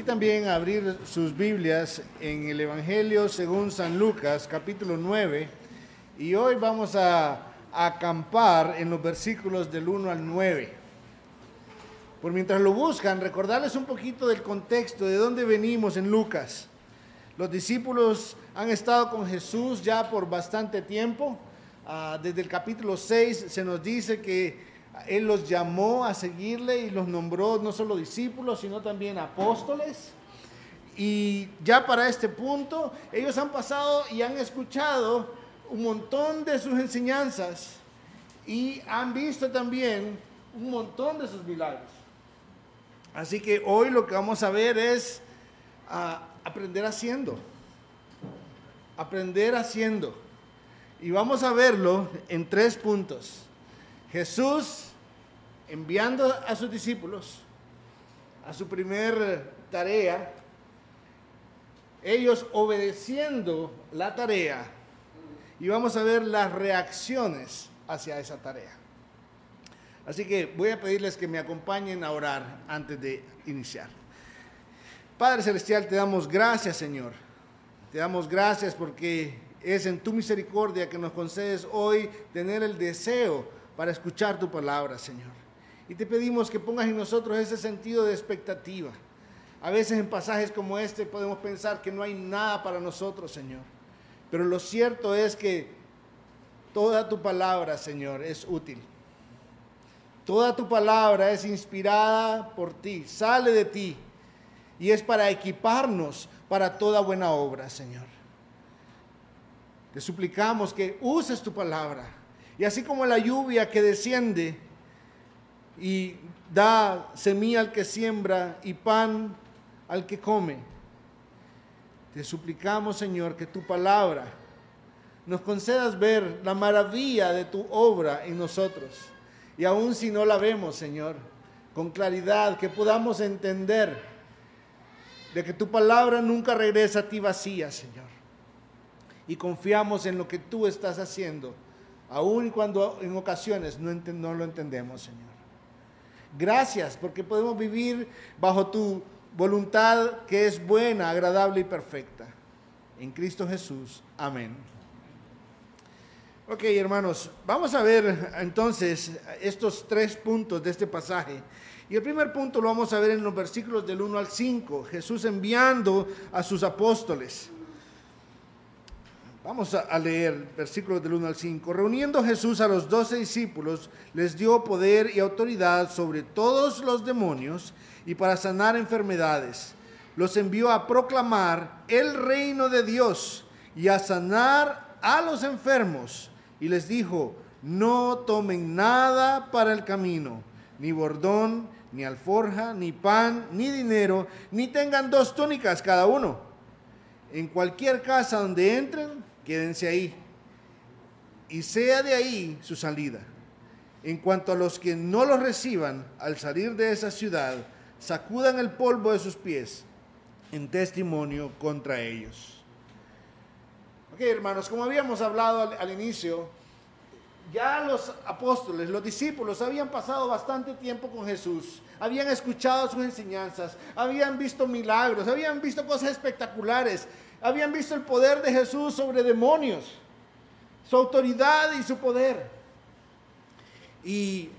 y también abrir sus Biblias en el Evangelio según San Lucas, capítulo 9. Y hoy vamos a, acampar en los versículos del 1 al 9. Por mientras lo buscan, recordarles un poquito del contexto, de dónde venimos en Lucas. Los discípulos han estado con Jesús ya por bastante tiempo. Ah, desde el capítulo 6 se nos dice que él los llamó a seguirle y los nombró no solo discípulos, sino también apóstoles. Y ya para este punto, ellos han pasado y han escuchado un montón de sus enseñanzas y han visto también un montón de sus milagros. Así que hoy lo que vamos a ver es ah, aprender haciendo. Aprender haciendo. Y vamos a verlo en tres puntos. Jesús enviando a sus discípulos a su primer tarea, ellos obedeciendo la tarea y vamos a ver las reacciones hacia esa tarea. Así que voy a pedirles que me acompañen a orar antes de iniciar. Padre Celestial, te damos gracias, Señor. Te damos gracias porque es en tu misericordia que nos concedes hoy tener el deseo para escuchar tu palabra, Señor. Y te pedimos que pongas en nosotros ese sentido de expectativa. A veces en pasajes como este podemos pensar que no hay nada para nosotros, Señor. Pero lo cierto es que toda tu palabra, Señor, es útil. Toda tu palabra es inspirada por ti, sale de ti y es para equiparnos para toda buena obra, Señor. Te suplicamos que uses tu palabra y así como la lluvia que desciende, y da semilla al que siembra y pan al que come. Te suplicamos, Señor, que tu palabra nos concedas ver la maravilla de tu obra en nosotros. Y aun si no la vemos, Señor, con claridad, que podamos entender de que tu palabra nunca regresa a ti vacía, Señor. Y confiamos en lo que tú estás haciendo, aun cuando en ocasiones no, no lo entendemos, Señor. Gracias porque podemos vivir bajo tu voluntad que es buena, agradable y perfecta. En Cristo Jesús. Amén. Ok, hermanos, vamos a ver entonces estos tres puntos de este pasaje. Y el primer punto lo vamos a ver en los versículos del 1 al 5, Jesús enviando a sus apóstoles. Vamos a leer versículos del 1 al 5. Reuniendo Jesús a los doce discípulos, les dio poder y autoridad sobre todos los demonios y para sanar enfermedades. Los envió a proclamar el reino de Dios y a sanar a los enfermos. Y les dijo, no tomen nada para el camino, ni bordón, ni alforja, ni pan, ni dinero, ni tengan dos túnicas cada uno. En cualquier casa donde entren, quédense ahí. Y sea de ahí su salida. En cuanto a los que no los reciban al salir de esa ciudad, sacudan el polvo de sus pies en testimonio contra ellos. Ok, hermanos, como habíamos hablado al, al inicio, ya los apóstoles, los discípulos habían pasado bastante tiempo con Jesús, habían escuchado sus enseñanzas, habían visto milagros, habían visto cosas espectaculares, habían visto el poder de Jesús sobre demonios, su autoridad y su poder. Y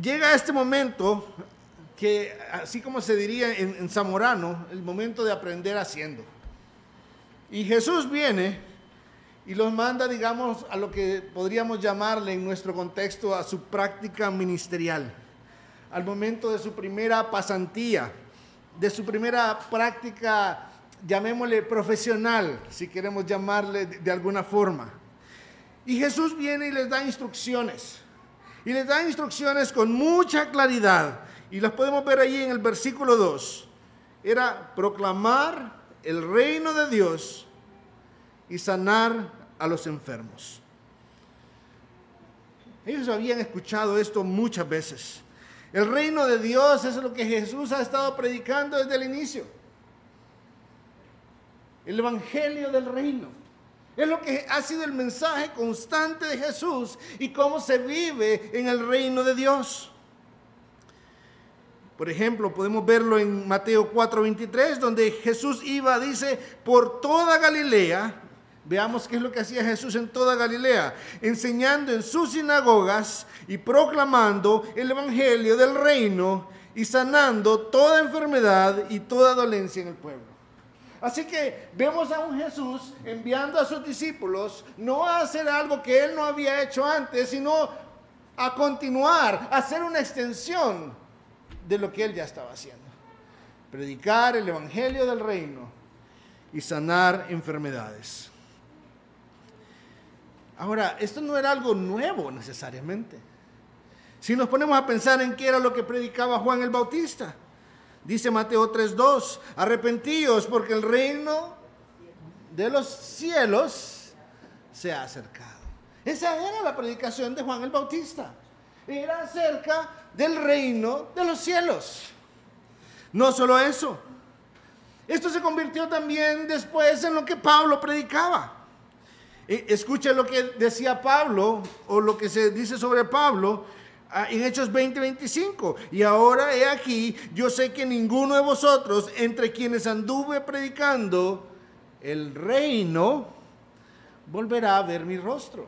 llega este momento que, así como se diría en, zamorano, el momento de aprender haciendo. Y Jesús viene y los manda, digamos, a lo que podríamos llamarle en nuestro contexto a su práctica ministerial, al momento de su primera pasantía, de su primera práctica llamémosle profesional, si queremos llamarle de, alguna forma. Y Jesús viene y les da instrucciones. Y les da instrucciones con mucha claridad. Y las podemos ver allí en el versículo 2. Era proclamar el reino de Dios y sanar a los enfermos. Ellos habían escuchado esto muchas veces. El reino de Dios es lo que Jesús ha estado predicando desde el inicio el Evangelio del Reino. Es lo que ha sido el mensaje constante de Jesús y cómo se vive en el reino de Dios. Por ejemplo, podemos verlo en Mateo 4:23, donde Jesús iba, dice, por toda Galilea. Veamos qué es lo que hacía Jesús en toda Galilea, enseñando en sus sinagogas y proclamando el Evangelio del reino y sanando toda enfermedad y toda dolencia en el pueblo. Así que vemos a un Jesús enviando a sus discípulos no a hacer algo que él no había hecho antes, sino a continuar, a hacer una extensión de lo que él ya estaba haciendo. Predicar el Evangelio del Reino y sanar enfermedades. Ahora, esto no era algo nuevo necesariamente. Si nos ponemos a pensar en qué era lo que predicaba Juan el Bautista, dice Mateo 3:2, arrepentíos porque el reino de los cielos se ha acercado. Esa era la predicación de Juan el Bautista. Era acerca del reino de los cielos. No solo eso. Esto se convirtió también después en lo que Pablo predicaba. Escuche lo que decía Pablo o lo que se dice sobre Pablo en Hechos 20:25. Y ahora he aquí, yo sé que ninguno de vosotros, entre quienes anduve predicando el reino, volverá a ver mi rostro.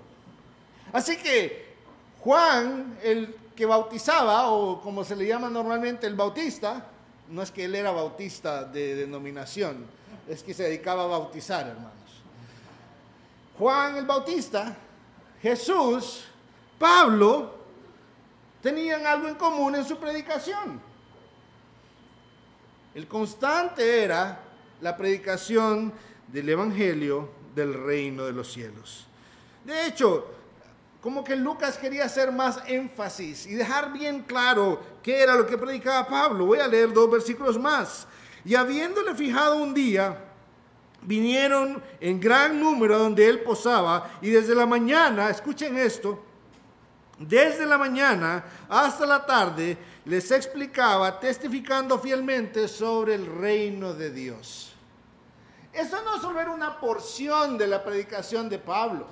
Así que Juan, el que bautizaba, o como se le llama normalmente el bautista, no es que él era bautista de denominación, es que se dedicaba a bautizar, hermanos. Juan el Bautista, Jesús, Pablo, tenían algo en común en su predicación. El constante era la predicación del Evangelio del reino de los cielos. De hecho, como que Lucas quería hacer más énfasis y dejar bien claro qué era lo que predicaba Pablo. Voy a leer dos versículos más. Y habiéndole fijado un día, vinieron en gran número donde él posaba y desde la mañana, escuchen esto, desde la mañana hasta la tarde les explicaba, testificando fielmente sobre el reino de Dios. Eso no solo era una porción de la predicación de Pablo.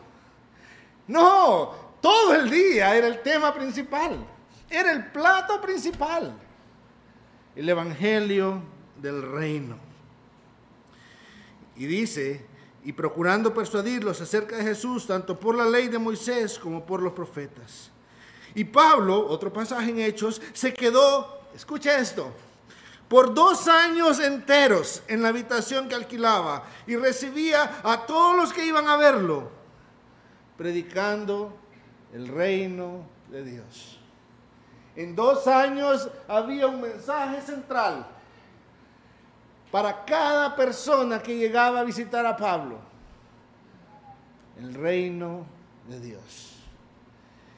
No, todo el día era el tema principal, era el plato principal, el Evangelio del reino. Y dice, y procurando persuadirlos acerca de Jesús, tanto por la ley de Moisés como por los profetas. Y Pablo, otro pasaje en Hechos, se quedó, escucha esto, por dos años enteros en la habitación que alquilaba y recibía a todos los que iban a verlo predicando el reino de Dios. En dos años había un mensaje central para cada persona que llegaba a visitar a Pablo. El reino de Dios.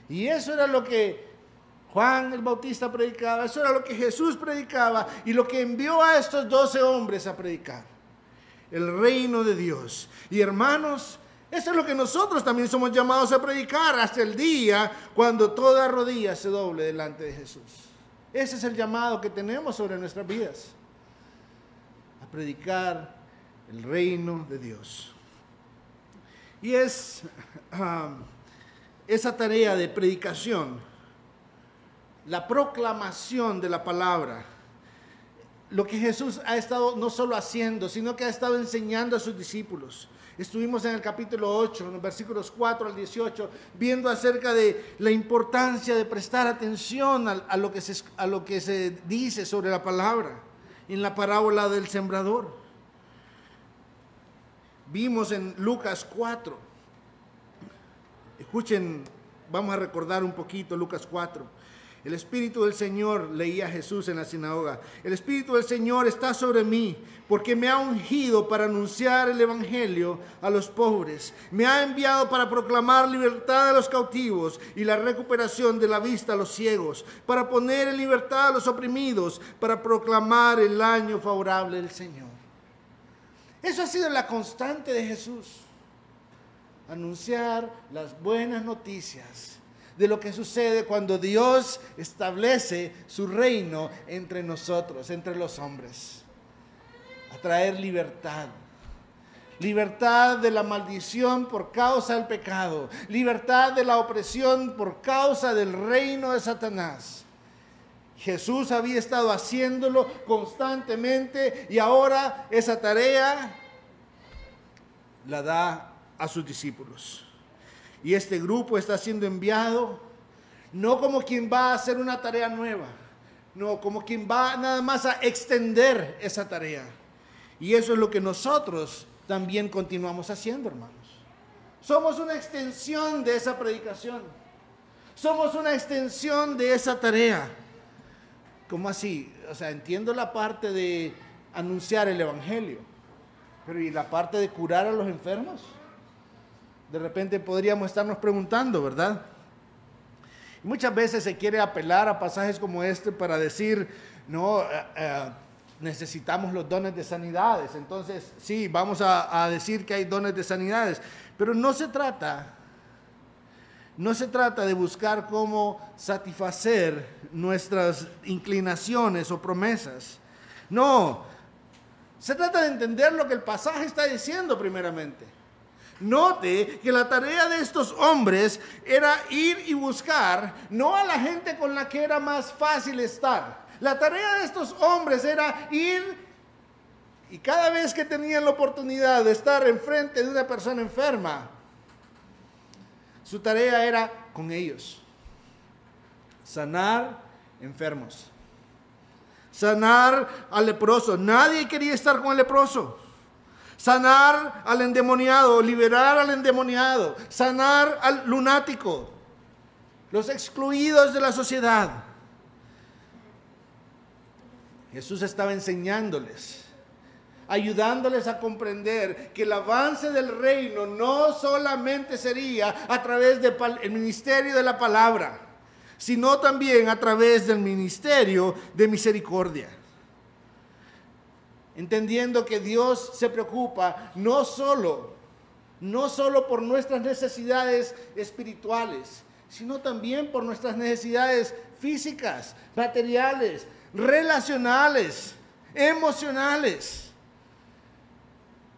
Y eso era lo que Juan el Bautista predicaba, eso era lo que Jesús predicaba y lo que envió a estos doce hombres a predicar. El reino de Dios. Y hermanos, eso es lo que nosotros también somos llamados a predicar hasta el día cuando toda rodilla se doble delante de Jesús. Ese es el llamado que tenemos sobre nuestras vidas. A predicar el reino de Dios. Y es um, esa tarea de predicación, la proclamación de la palabra, lo que Jesús ha estado no solo haciendo, sino que ha estado enseñando a sus discípulos. Estuvimos en el capítulo 8, en los versículos 4 al 18, viendo acerca de la importancia de prestar atención a, lo, que se, a lo que se dice sobre la palabra en la parábola del sembrador. Vimos en Lucas 4. Escuchen, vamos a recordar un poquito Lucas 4. El Espíritu del Señor, leía Jesús en la sinagoga, el Espíritu del Señor está sobre mí porque me ha ungido para anunciar el Evangelio a los pobres. Me ha enviado para proclamar libertad a los cautivos y la recuperación de la vista a los ciegos, para poner en libertad a los oprimidos, para proclamar el año favorable del Señor. Eso ha sido la constante de Jesús. Anunciar las buenas noticias de lo que sucede cuando Dios establece su reino entre nosotros, entre los hombres. A traer libertad. Libertad de la maldición por causa del pecado. Libertad de la opresión por causa del reino de Satanás. Jesús había estado haciéndolo constantemente y ahora esa tarea la da a sus discípulos. Y este grupo está siendo enviado no como quien va a hacer una tarea nueva, no como quien va nada más a extender esa tarea. Y eso es lo que nosotros también continuamos haciendo, hermanos. Somos una extensión de esa predicación. Somos una extensión de esa tarea. ¿Cómo así? O sea, entiendo la parte de anunciar el Evangelio, pero ¿y la parte de curar a los enfermos? De repente podríamos estarnos preguntando, ¿verdad? Muchas veces se quiere apelar a pasajes como este para decir, no, eh, eh, necesitamos los dones de sanidades. Entonces, sí, vamos a, a decir que hay dones de sanidades, pero no se trata no se trata de buscar cómo satisfacer nuestras inclinaciones o promesas. No, se trata de entender lo que el pasaje está diciendo primeramente. Note que la tarea de estos hombres era ir y buscar no a la gente con la que era más fácil estar. La tarea de estos hombres era ir y cada vez que tenían la oportunidad de estar enfrente de una persona enferma, su tarea era con ellos. Sanar enfermos. Sanar al leproso. Nadie quería estar con el leproso. Sanar al endemoniado, liberar al endemoniado, sanar al lunático, los excluidos de la sociedad. Jesús estaba enseñándoles ayudándoles a comprender que el avance del reino no solamente sería a través del ministerio de la palabra, sino también a través del ministerio de misericordia. Entendiendo que Dios se preocupa no solo, no solo por nuestras necesidades espirituales, sino también por nuestras necesidades físicas, materiales, relacionales, emocionales.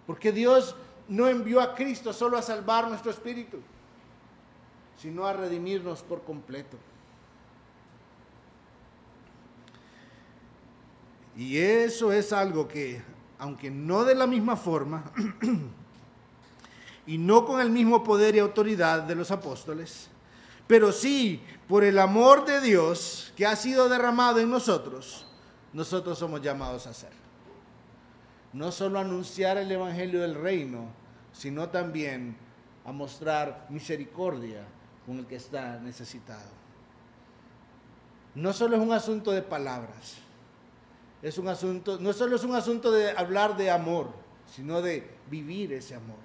Porque Dios no envió a Cristo solo a salvar nuestro espíritu, sino a redimirnos por completo. Y eso es algo que, aunque no de la misma forma, y no con el mismo poder y autoridad de los apóstoles, pero sí por el amor de Dios que ha sido derramado en nosotros, nosotros somos llamados a hacer no solo anunciar el Evangelio del Reino, sino también a mostrar misericordia con el que está necesitado. No solo es un asunto de palabras, es un asunto, no solo es un asunto de hablar de amor, sino de vivir ese amor.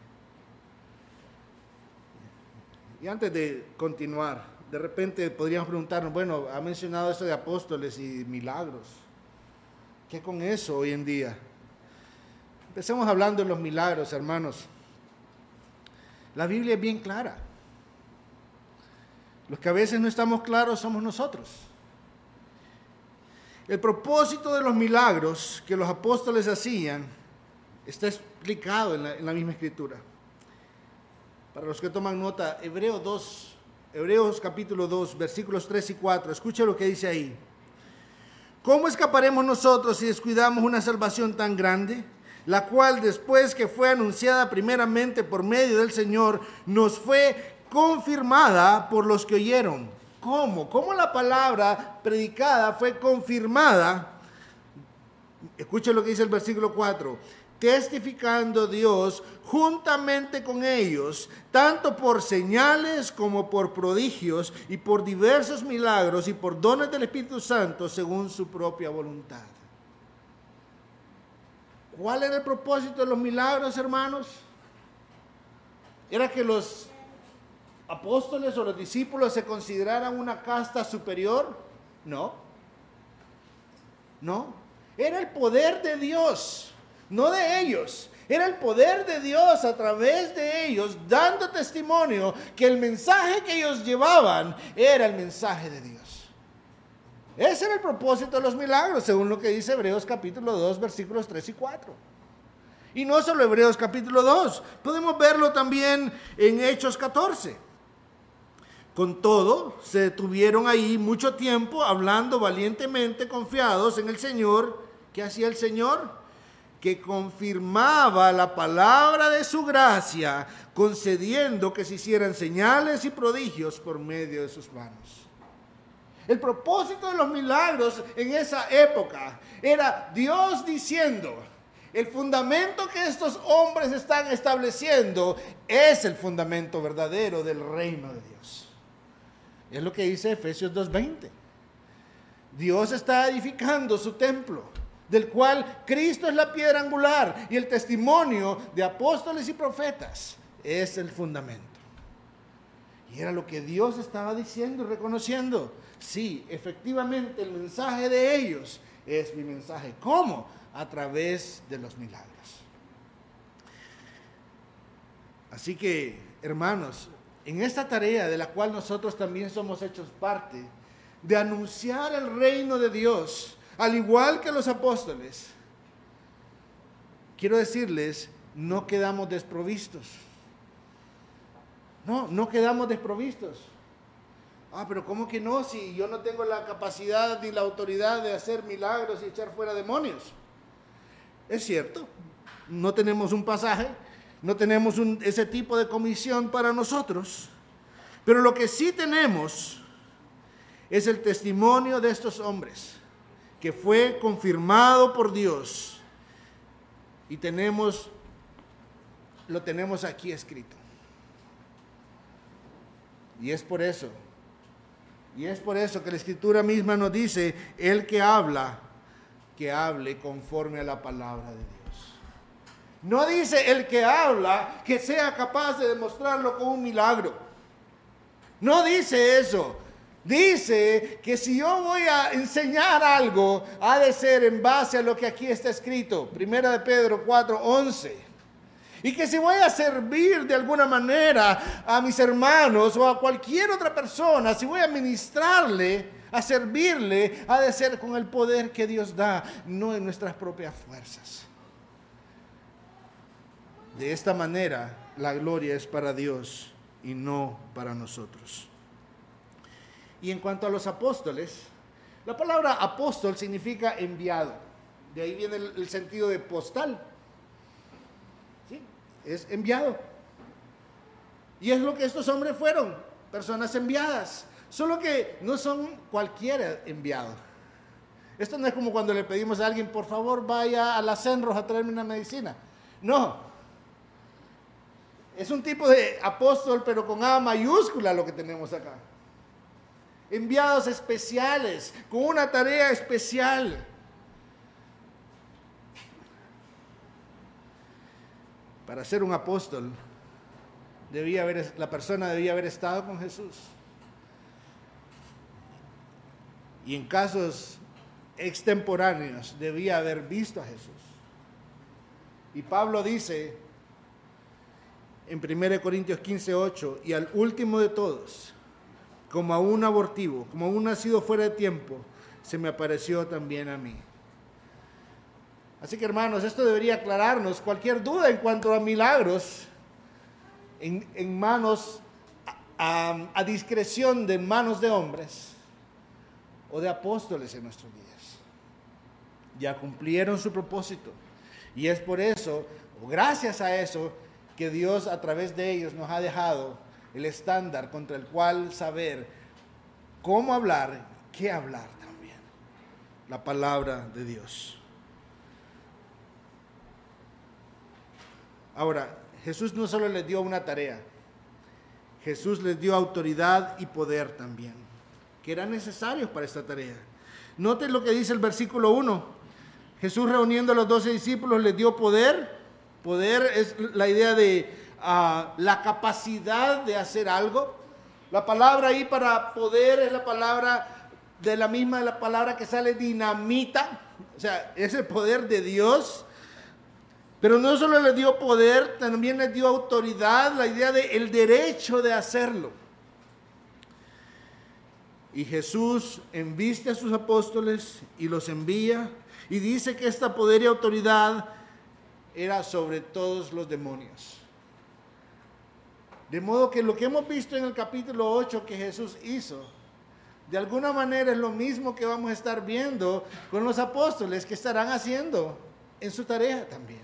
Y antes de continuar, de repente podríamos preguntarnos, bueno, ha mencionado esto de apóstoles y milagros. ¿Qué con eso hoy en día? Empecemos hablando de los milagros, hermanos. La Biblia es bien clara. Los que a veces no estamos claros somos nosotros. El propósito de los milagros que los apóstoles hacían está explicado en la, misma escritura. Para los que toman nota, Hebreos 2, Hebreos capítulo 2, versículos 3 y 4, escucha lo que dice ahí. ¿Cómo escaparemos nosotros si descuidamos una salvación tan grande? la cual después que fue anunciada primeramente por medio del Señor, nos fue confirmada por los que oyeron. ¿Cómo? ¿Cómo la palabra predicada fue confirmada? Escuchen lo que dice el versículo 4 testificando Dios juntamente con ellos, tanto por señales como por prodigios y por diversos milagros y por dones del Espíritu Santo según su propia voluntad. ¿Cuál era el propósito de los milagros, hermanos? ¿Era que los apóstoles o los discípulos se consideraran una casta superior? No. No. Era el poder de Dios, no de ellos. Era el poder de Dios a través de ellos, dando testimonio que el mensaje que ellos llevaban era el mensaje de Dios. Ese era el propósito de los milagros, según lo que dice Hebreos capítulo 2, versículos 3 y 4. Y no solo Hebreos capítulo 2, podemos verlo también en Hechos 14. Con todo, se detuvieron ahí mucho tiempo hablando valientemente, confiados en el Señor. ¿Qué hacía el Señor? Que confirmaba la palabra de su gracia, concediendo que se hicieran señales y prodigios por medio de sus manos. El propósito de los milagros en esa época era Dios diciendo, el fundamento que estos hombres están estableciendo es el fundamento verdadero del reino de Dios. Es lo que dice Efesios 2.20. Dios está edificando su templo, del cual Cristo es la piedra angular y el testimonio de apóstoles y profetas es el fundamento. Y era lo que Dios estaba diciendo y reconociendo. Sí, efectivamente el mensaje de ellos es mi mensaje. ¿Cómo? A través de los milagros. Así que, hermanos, en esta tarea de la cual nosotros también somos hechos parte, de anunciar el reino de Dios, al igual que los apóstoles, quiero decirles, no quedamos desprovistos. No, no quedamos desprovistos. Ah, pero ¿cómo que no? Si yo no tengo la capacidad ni la autoridad de hacer milagros y echar fuera demonios. Es cierto, no tenemos un pasaje, no tenemos ese tipo de comisión para nosotros, pero lo que sí tenemos es el testimonio de estos hombres, que fue confirmado por Dios y tenemos, lo tenemos aquí escrito. Y es por eso, y es por eso que la escritura misma nos dice, el que habla, que hable conforme a la palabra de Dios. No dice el que habla que sea capaz de demostrarlo con un milagro. No dice eso. Dice que si yo voy a enseñar algo, ha de ser en base a lo que aquí está escrito. Primera de Pedro 4, 11. Y que si voy a servir de alguna manera a mis hermanos o a cualquier otra persona, si voy a ministrarle, a servirle, ha de ser con el poder que Dios da, no en nuestras propias fuerzas. De esta manera, la gloria es para Dios y no para nosotros. Y en cuanto a los apóstoles, la palabra apóstol significa enviado. De ahí viene el, sentido de postal. ¿Sí? Es enviado. Y es lo que estos hombres fueron, personas enviadas. Solo que no son cualquier enviado. Esto no es como cuando le pedimos a alguien, por favor, vaya a la Senros a traerme una medicina. No, es un tipo de apóstol, pero con A mayúscula lo que tenemos acá. Enviados especiales, con una tarea especial. Para ser un apóstol, debía haber, la persona debía haber estado con Jesús. Y en casos extemporáneos, debía haber visto a Jesús. Y Pablo dice, en 1 Corintios 15, 8, y al último de todos, como a un abortivo, como a un nacido fuera de tiempo, se me apareció también a mí. Así que hermanos, esto debería aclararnos cualquier duda en cuanto a milagros en, manos, a, a discreción de manos de hombres o de apóstoles en nuestros días. Ya cumplieron su propósito. Y es por eso, o gracias a eso, que Dios a través de ellos nos ha dejado el estándar contra el cual saber cómo hablar, qué hablar también. La palabra de Dios. Ahora, Jesús no solo les dio una tarea, Jesús les dio autoridad y poder también, que eran necesarios para esta tarea. Noten lo que dice el versículo 1. Jesús reuniendo a los doce discípulos les dio poder Poder es la idea de ah, la capacidad de hacer algo. La palabra ahí para poder es la palabra de la misma la palabra que sale dinamita. O sea, es el poder de Dios. Pero no solo le dio poder, también le dio autoridad, la idea de el derecho de hacerlo. Y Jesús enviste a sus apóstoles y los envía y dice que esta poder y autoridad era sobre todos los demonios. De modo que lo que hemos visto en el capítulo 8 que Jesús hizo, de alguna manera es lo mismo que vamos a estar viendo con los apóstoles que estarán haciendo en su tarea también.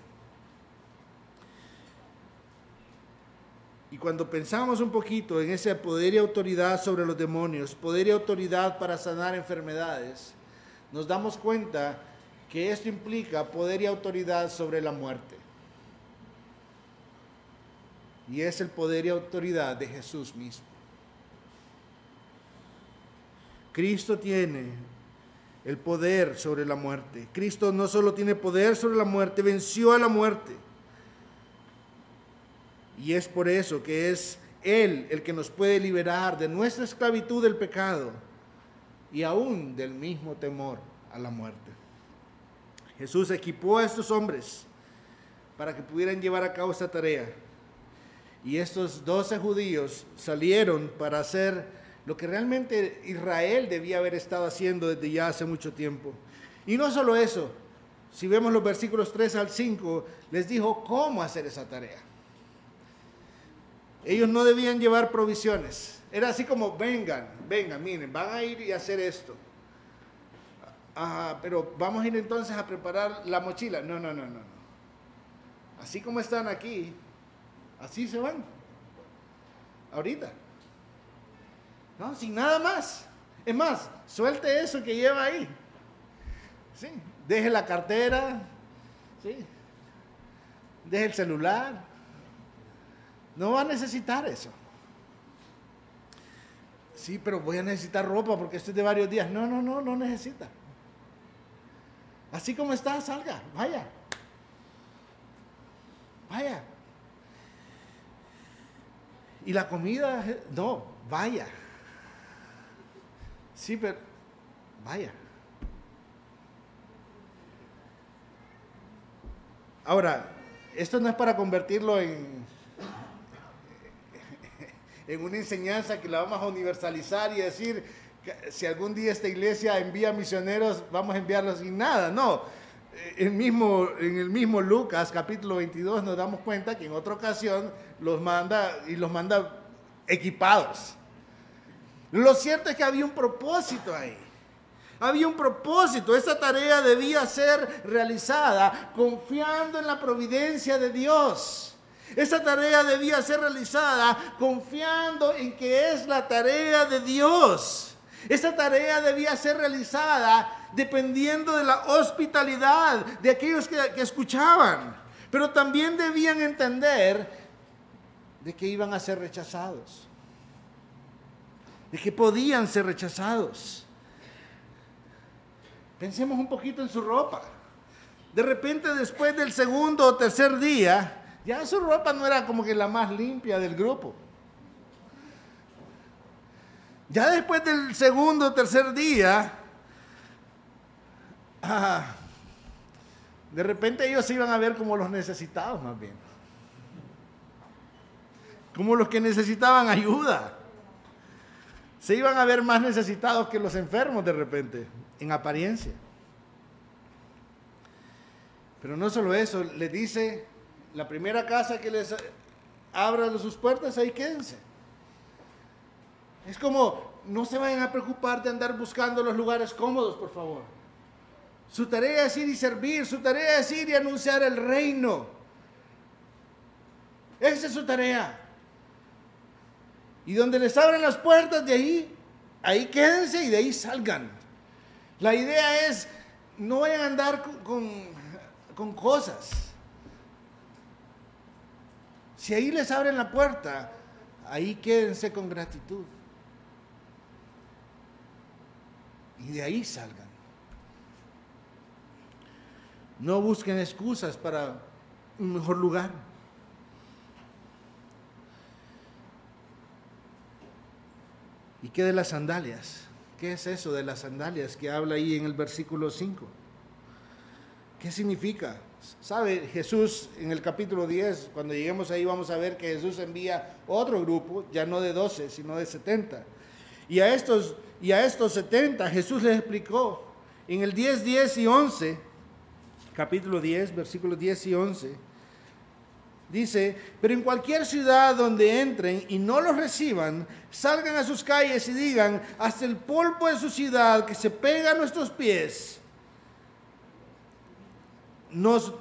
Y cuando pensamos un poquito en ese poder y autoridad sobre los demonios, poder y autoridad para sanar enfermedades, nos damos cuenta que esto implica poder y autoridad sobre la muerte. Y es el poder y autoridad de Jesús mismo. Cristo tiene el poder sobre la muerte. Cristo no solo tiene poder sobre la muerte, venció a la muerte. Y es por eso que es Él el que nos puede liberar de nuestra esclavitud del pecado y aún del mismo temor a la muerte. Jesús equipó a estos hombres para que pudieran llevar a cabo esta tarea. Y estos doce judíos salieron para hacer lo que realmente Israel debía haber estado haciendo desde ya hace mucho tiempo. Y no solo eso, si vemos los versículos 3 al 5, les dijo cómo hacer esa tarea. Ellos no debían llevar provisiones. Era así como, vengan, vengan, miren, van a ir y hacer esto. Pero vamos a ir entonces a preparar la mochila. No, no, no, no. Así como están aquí, así se van. Ahorita. No, sin nada más. Es más, suelte eso que lleva ahí. Sí, deje la cartera. Sí. Deje el celular. No va a necesitar eso. Sí, pero voy a necesitar ropa porque esto es de varios días. No, no, no, no necesita. Así como está, salga, vaya. Vaya. Y la comida, no, vaya. Sí, pero vaya. Ahora, esto no es para convertirlo en, en una enseñanza que la vamos a universalizar y decir, si algún día esta iglesia envía misioneros, vamos a enviarlos y nada, no. El mismo, en el mismo Lucas capítulo 22 nos damos cuenta que en otra ocasión los manda y los manda equipados. Lo cierto es que había un propósito ahí. Había un propósito. Esta tarea debía ser realizada confiando en la providencia de Dios. Esta tarea debía ser realizada confiando en que es la tarea de Dios. Esta tarea debía ser realizada dependiendo de la hospitalidad de aquellos que, que escuchaban. Pero también debían entender de que iban a ser rechazados. De que podían ser rechazados. Pensemos un poquito en su ropa. De repente después del segundo o tercer día, ya su ropa no era como que la más limpia del grupo. Ya después del segundo o tercer día, ah, de repente ellos se iban a ver como los necesitados más bien. Como los que necesitaban ayuda. Se iban a ver más necesitados que los enfermos de repente, en apariencia. Pero no solo eso, les dice, la primera casa que les abra sus puertas, ahí quédense. Es como, no se vayan a preocupar de andar buscando los lugares cómodos, por favor. Su tarea es ir y servir, su tarea es ir y anunciar el reino. Esa es su tarea. Y donde les abren las puertas de ahí, ahí quédense y de ahí salgan. La idea es, no vayan a andar con, con cosas. Si ahí les abren la puerta, ahí quédense con gratitud. Y de ahí salgan. No busquen excusas para un mejor lugar. ¿Y qué de las sandalias? ¿Qué es eso de las sandalias que habla ahí en el versículo 5? ¿Qué significa? ¿Sabe? Jesús en el capítulo 10, cuando lleguemos ahí vamos a ver que Jesús envía otro grupo, ya no de 12, sino de 70. Y a estos y a estos 70 Jesús les explicó en el 10, 10 y 11, capítulo 10, versículos 10 y 11. Dice, pero en cualquier ciudad donde entren y no los reciban, salgan a sus calles y digan, hasta el polvo de su ciudad que se pega a nuestros pies, nos,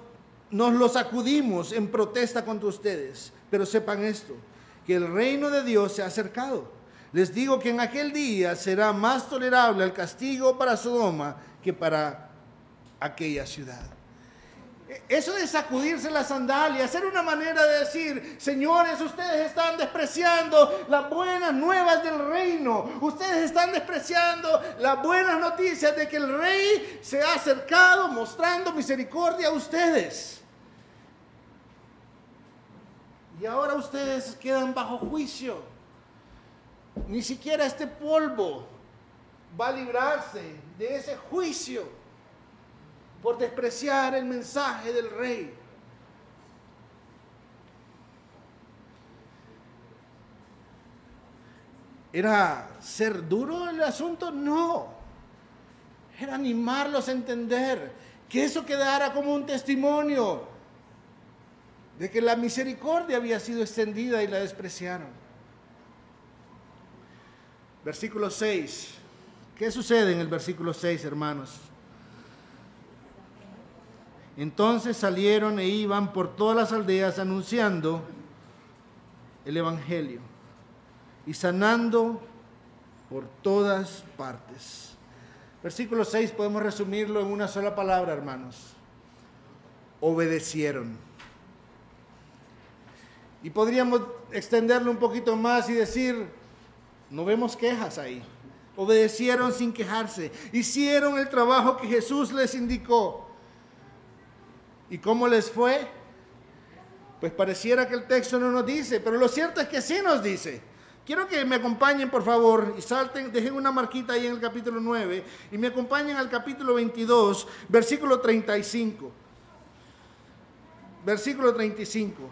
nos lo sacudimos en protesta contra ustedes. Pero sepan esto, que el reino de Dios se ha acercado. Les digo que en aquel día será más tolerable el castigo para Sodoma que para aquella ciudad. Eso de sacudirse las sandalias era una manera de decir, señores, ustedes están despreciando las buenas nuevas del reino. Ustedes están despreciando las buenas noticias de que el rey se ha acercado mostrando misericordia a ustedes. Y ahora ustedes quedan bajo juicio. Ni siquiera este polvo va a librarse de ese juicio por despreciar el mensaje del rey. ¿Era ser duro el asunto? No. Era animarlos a entender que eso quedara como un testimonio de que la misericordia había sido extendida y la despreciaron. Versículo 6. ¿Qué sucede en el versículo 6, hermanos? Entonces salieron e iban por todas las aldeas anunciando el Evangelio y sanando por todas partes. Versículo 6 podemos resumirlo en una sola palabra, hermanos. Obedecieron. Y podríamos extenderlo un poquito más y decir, no vemos quejas ahí. Obedecieron sin quejarse. Hicieron el trabajo que Jesús les indicó. ¿Y cómo les fue? Pues pareciera que el texto no nos dice, pero lo cierto es que sí nos dice. Quiero que me acompañen, por favor, y salten, dejen una marquita ahí en el capítulo 9 y me acompañen al capítulo 22, versículo 35. Versículo 35.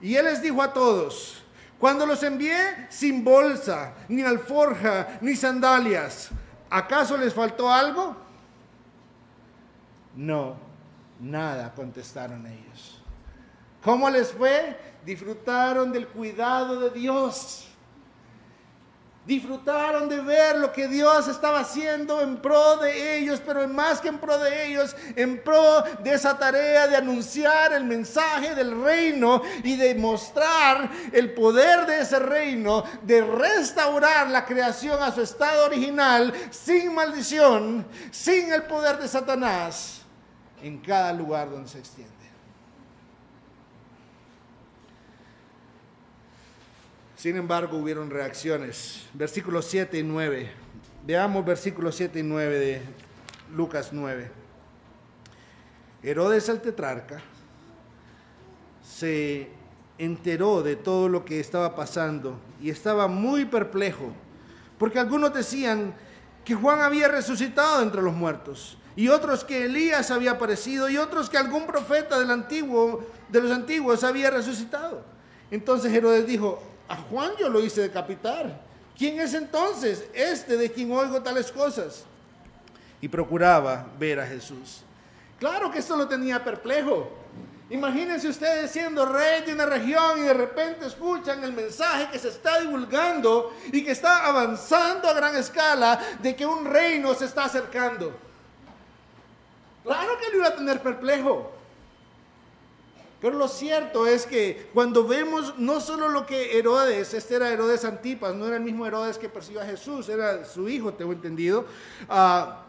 Y él les dijo a todos, cuando los envié sin bolsa, ni alforja, ni sandalias, ¿acaso les faltó algo? No Nada, contestaron ellos. ¿Cómo les fue? Disfrutaron del cuidado de Dios. Disfrutaron de ver lo que Dios estaba haciendo en pro de ellos, pero más que en pro de ellos, en pro de esa tarea de anunciar el mensaje del reino y de mostrar el poder de ese reino, de restaurar la creación a su estado original, sin maldición, sin el poder de Satanás en cada lugar donde se extiende. Sin embargo, hubieron reacciones. Versículos 7 y 9. Veamos versículos 7 y 9 de Lucas 9. Herodes el tetrarca se enteró de todo lo que estaba pasando y estaba muy perplejo, porque algunos decían que Juan había resucitado entre los muertos y otros que Elías había aparecido, y otros que algún profeta del antiguo, de los antiguos había resucitado. Entonces Herodes dijo, a Juan yo lo hice decapitar. ¿Quién es entonces este de quien oigo tales cosas? Y procuraba ver a Jesús. Claro que esto lo tenía perplejo. Imagínense ustedes siendo rey de una región y de repente escuchan el mensaje que se está divulgando y que está avanzando a gran escala de que un reino se está acercando. Claro que lo iba a tener perplejo. Pero lo cierto es que cuando vemos no solo lo que Herodes, este era Herodes Antipas, no era el mismo Herodes que persiguió a Jesús, era su hijo, tengo entendido. Ah,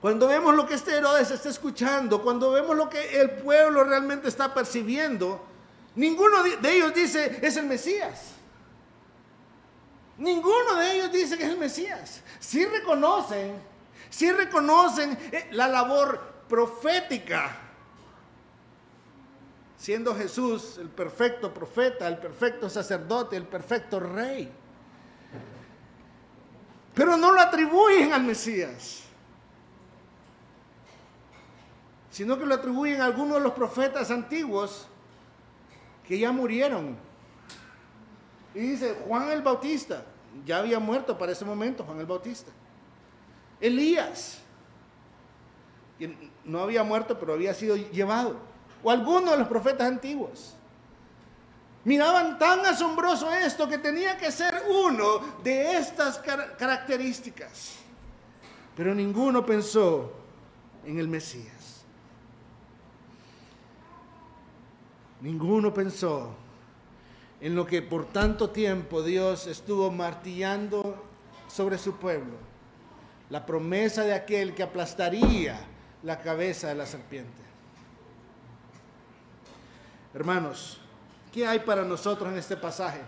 cuando vemos lo que este Herodes está escuchando, cuando vemos lo que el pueblo realmente está percibiendo, ninguno de ellos dice es el Mesías. Ninguno de ellos dice que es el Mesías. Sí reconocen si reconocen eh, la labor profética, siendo Jesús el perfecto profeta, el perfecto sacerdote, el perfecto rey. Pero no lo atribuyen al Mesías, sino que lo atribuyen a algunos de los profetas antiguos que ya murieron. Y dice, Juan el Bautista, ya había muerto para ese momento Juan el Bautista. Elías, no había muerto, pero había sido llevado. O alguno de los profetas antiguos. Miraban tan asombroso esto que tenía que ser uno de estas características. Pero ninguno pensó en el Mesías. Ninguno pensó en lo que por tanto tiempo Dios estuvo martillando sobre su pueblo. La promesa de aquel que aplastaría la cabeza de la serpiente. Hermanos, ¿qué hay para nosotros en este pasaje?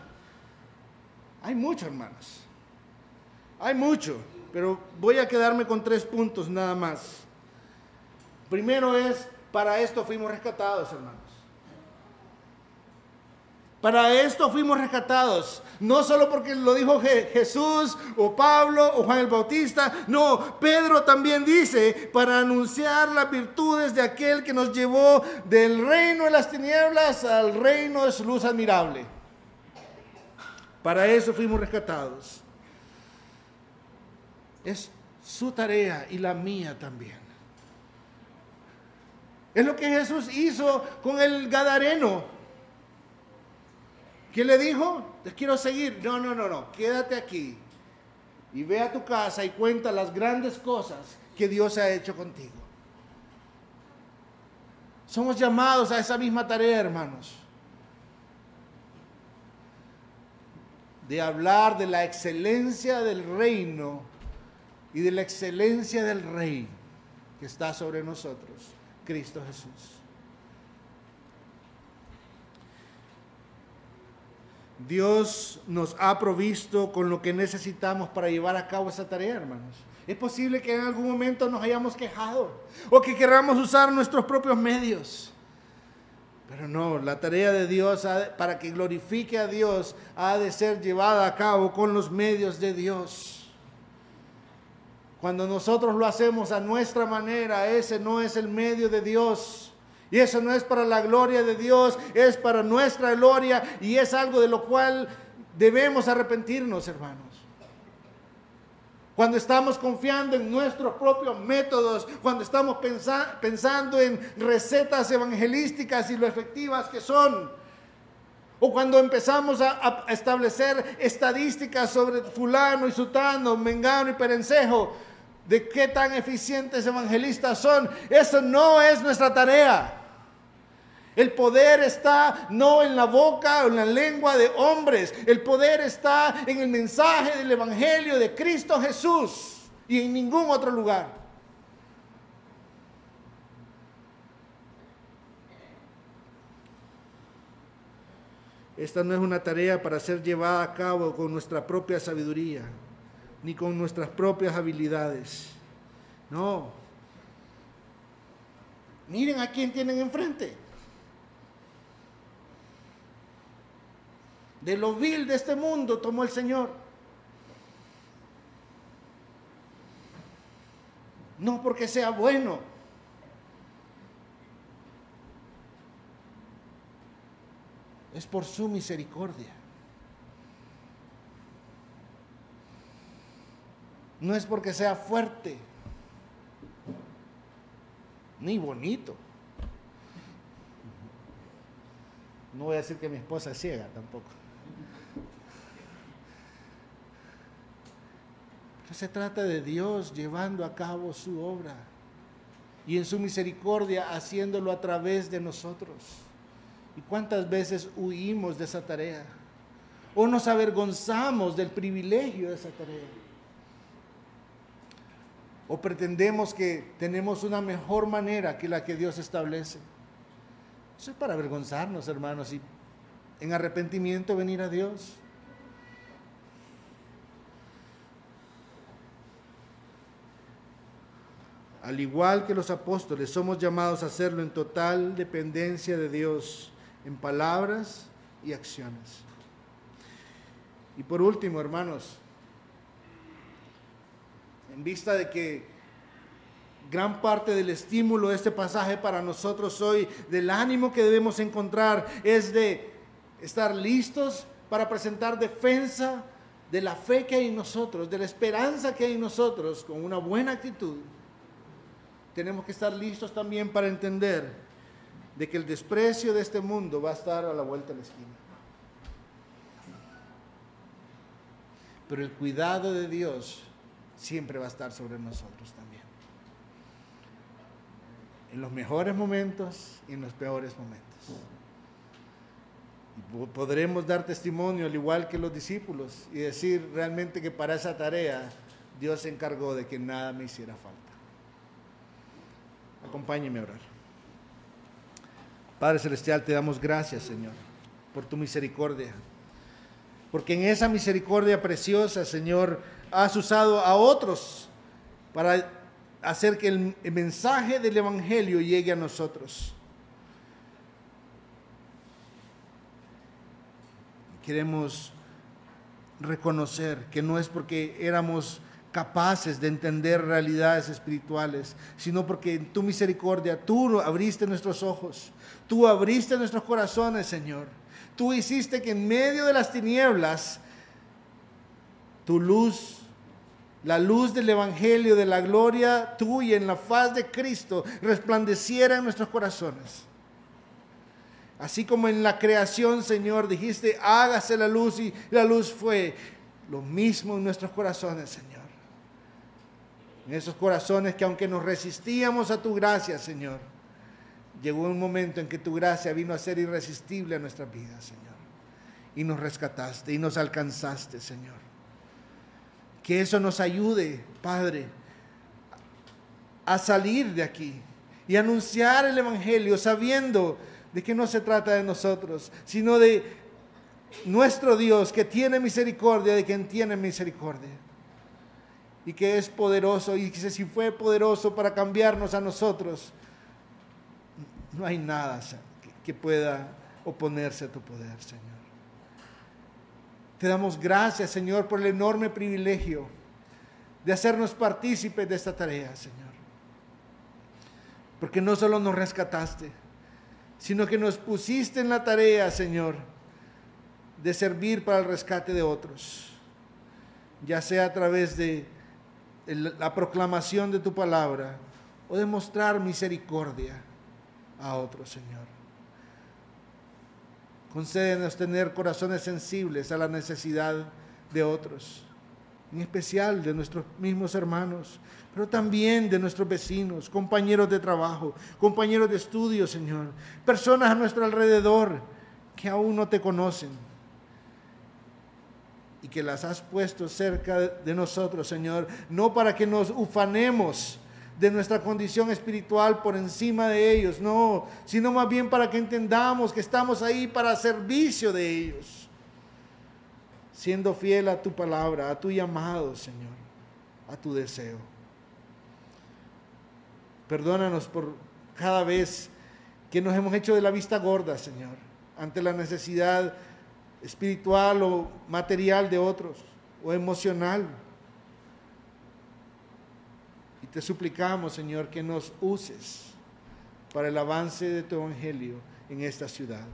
Hay mucho, hermanos. Hay mucho, pero voy a quedarme con tres puntos nada más. Primero es, para esto fuimos rescatados, hermanos. Para esto fuimos rescatados, no solo porque lo dijo Jesús o Pablo o Juan el Bautista, no, Pedro también dice, para anunciar las virtudes de aquel que nos llevó del reino de las tinieblas al reino de su luz admirable. Para eso fuimos rescatados. Es su tarea y la mía también. Es lo que Jesús hizo con el Gadareno. ¿Qué le dijo? Te quiero seguir. No, no, no, no. Quédate aquí. Y ve a tu casa y cuenta las grandes cosas que Dios ha hecho contigo. Somos llamados a esa misma tarea, hermanos. De hablar de la excelencia del reino y de la excelencia del rey que está sobre nosotros, Cristo Jesús. Dios nos ha provisto con lo que necesitamos para llevar a cabo esa tarea, hermanos. Es posible que en algún momento nos hayamos quejado o que queramos usar nuestros propios medios. Pero no, la tarea de Dios para que glorifique a Dios ha de ser llevada a cabo con los medios de Dios. Cuando nosotros lo hacemos a nuestra manera, ese no es el medio de Dios. Y eso no es para la gloria de Dios, es para nuestra gloria y es algo de lo cual debemos arrepentirnos, hermanos. Cuando estamos confiando en nuestros propios métodos, cuando estamos pensando en recetas evangelísticas y lo efectivas que son, o cuando empezamos a, a establecer estadísticas sobre fulano y sutano, mengano y perencejo, de qué tan eficientes evangelistas son, eso no es nuestra tarea. El poder está no en la boca o en la lengua de hombres. El poder está en el mensaje del Evangelio de Cristo Jesús y en ningún otro lugar. Esta no es una tarea para ser llevada a cabo con nuestra propia sabiduría, ni con nuestras propias habilidades. No. Miren a quién tienen enfrente. De lo vil de este mundo tomó el Señor. No porque sea bueno. Es por su misericordia. No es porque sea fuerte, ni bonito. No voy a decir que mi esposa es ciega tampoco. Se trata de Dios llevando a cabo su obra y en su misericordia haciéndolo a través de nosotros. ¿Y cuántas veces huimos de esa tarea? O nos avergonzamos del privilegio de esa tarea. O pretendemos que tenemos una mejor manera que la que Dios establece. Eso es para avergonzarnos, hermanos, y en arrepentimiento venir a Dios. Al igual que los apóstoles, somos llamados a hacerlo en total dependencia de Dios, en palabras y acciones. Y por último, hermanos, en vista de que gran parte del estímulo de este pasaje para nosotros hoy, del ánimo que debemos encontrar, es de estar listos para presentar defensa de la fe que hay en nosotros, de la esperanza que hay en nosotros, con una buena actitud tenemos que estar listos también para entender de que el desprecio de este mundo va a estar a la vuelta de la esquina. Pero el cuidado de Dios siempre va a estar sobre nosotros también. En los mejores momentos y en los peores momentos. Y podremos dar testimonio al igual que los discípulos y decir realmente que para esa tarea Dios se encargó de que nada me hiciera falta. Acompáñeme a orar. Padre Celestial, te damos gracias, Señor, por tu misericordia. Porque en esa misericordia preciosa, Señor, has usado a otros para hacer que el, mensaje del Evangelio llegue a nosotros. Queremos reconocer que no es porque éramos capaces de entender realidades espirituales, sino porque en tu misericordia tú abriste nuestros ojos, tú abriste nuestros corazones, Señor. Tú hiciste que en medio de las tinieblas tu luz, la luz del Evangelio, de la gloria tuya en la faz de Cristo, resplandeciera en nuestros corazones. Así como en la creación, Señor, dijiste, hágase la luz y la luz fue. Lo mismo en nuestros corazones, Señor. En esos corazones que aunque nos resistíamos a tu gracia, Señor, llegó un momento en que tu gracia vino a ser irresistible a nuestra vida, Señor. Y nos rescataste y nos alcanzaste, Señor. Que eso nos ayude, Padre, a salir de aquí y anunciar el Evangelio sabiendo de que no se trata de nosotros, sino de nuestro Dios que tiene misericordia de quien tiene misericordia. Y que es poderoso y que si fue poderoso para cambiarnos a nosotros, no hay nada que pueda oponerse a tu poder, Señor. Te damos gracias, Señor, por el enorme privilegio de hacernos partícipes de esta tarea, Señor. Porque no solo nos rescataste, sino que nos pusiste en la tarea, Señor, de servir para el rescate de otros, ya sea a través de la proclamación de tu palabra o de mostrar misericordia a otros, Señor. Concédenos tener corazones sensibles a la necesidad de otros, en especial de nuestros mismos hermanos, pero también de nuestros vecinos, compañeros de trabajo, compañeros de estudio, Señor, personas a nuestro alrededor que aún no te conocen y que las has puesto cerca de nosotros, Señor, no para que nos ufanemos, de nuestra condición espiritual por encima de ellos, no, sino más bien para que entendamos que estamos ahí para servicio de ellos, siendo fiel a tu palabra, a tu llamado, Señor, a tu deseo. Perdónanos por cada vez que nos hemos hecho de la vista gorda, Señor, ante la necesidad espiritual o material de otros, o emocional te suplicamos, Señor, que nos uses para el avance de tu evangelio en esta ciudad.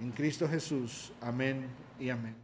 En Cristo Jesús. Amén y amén.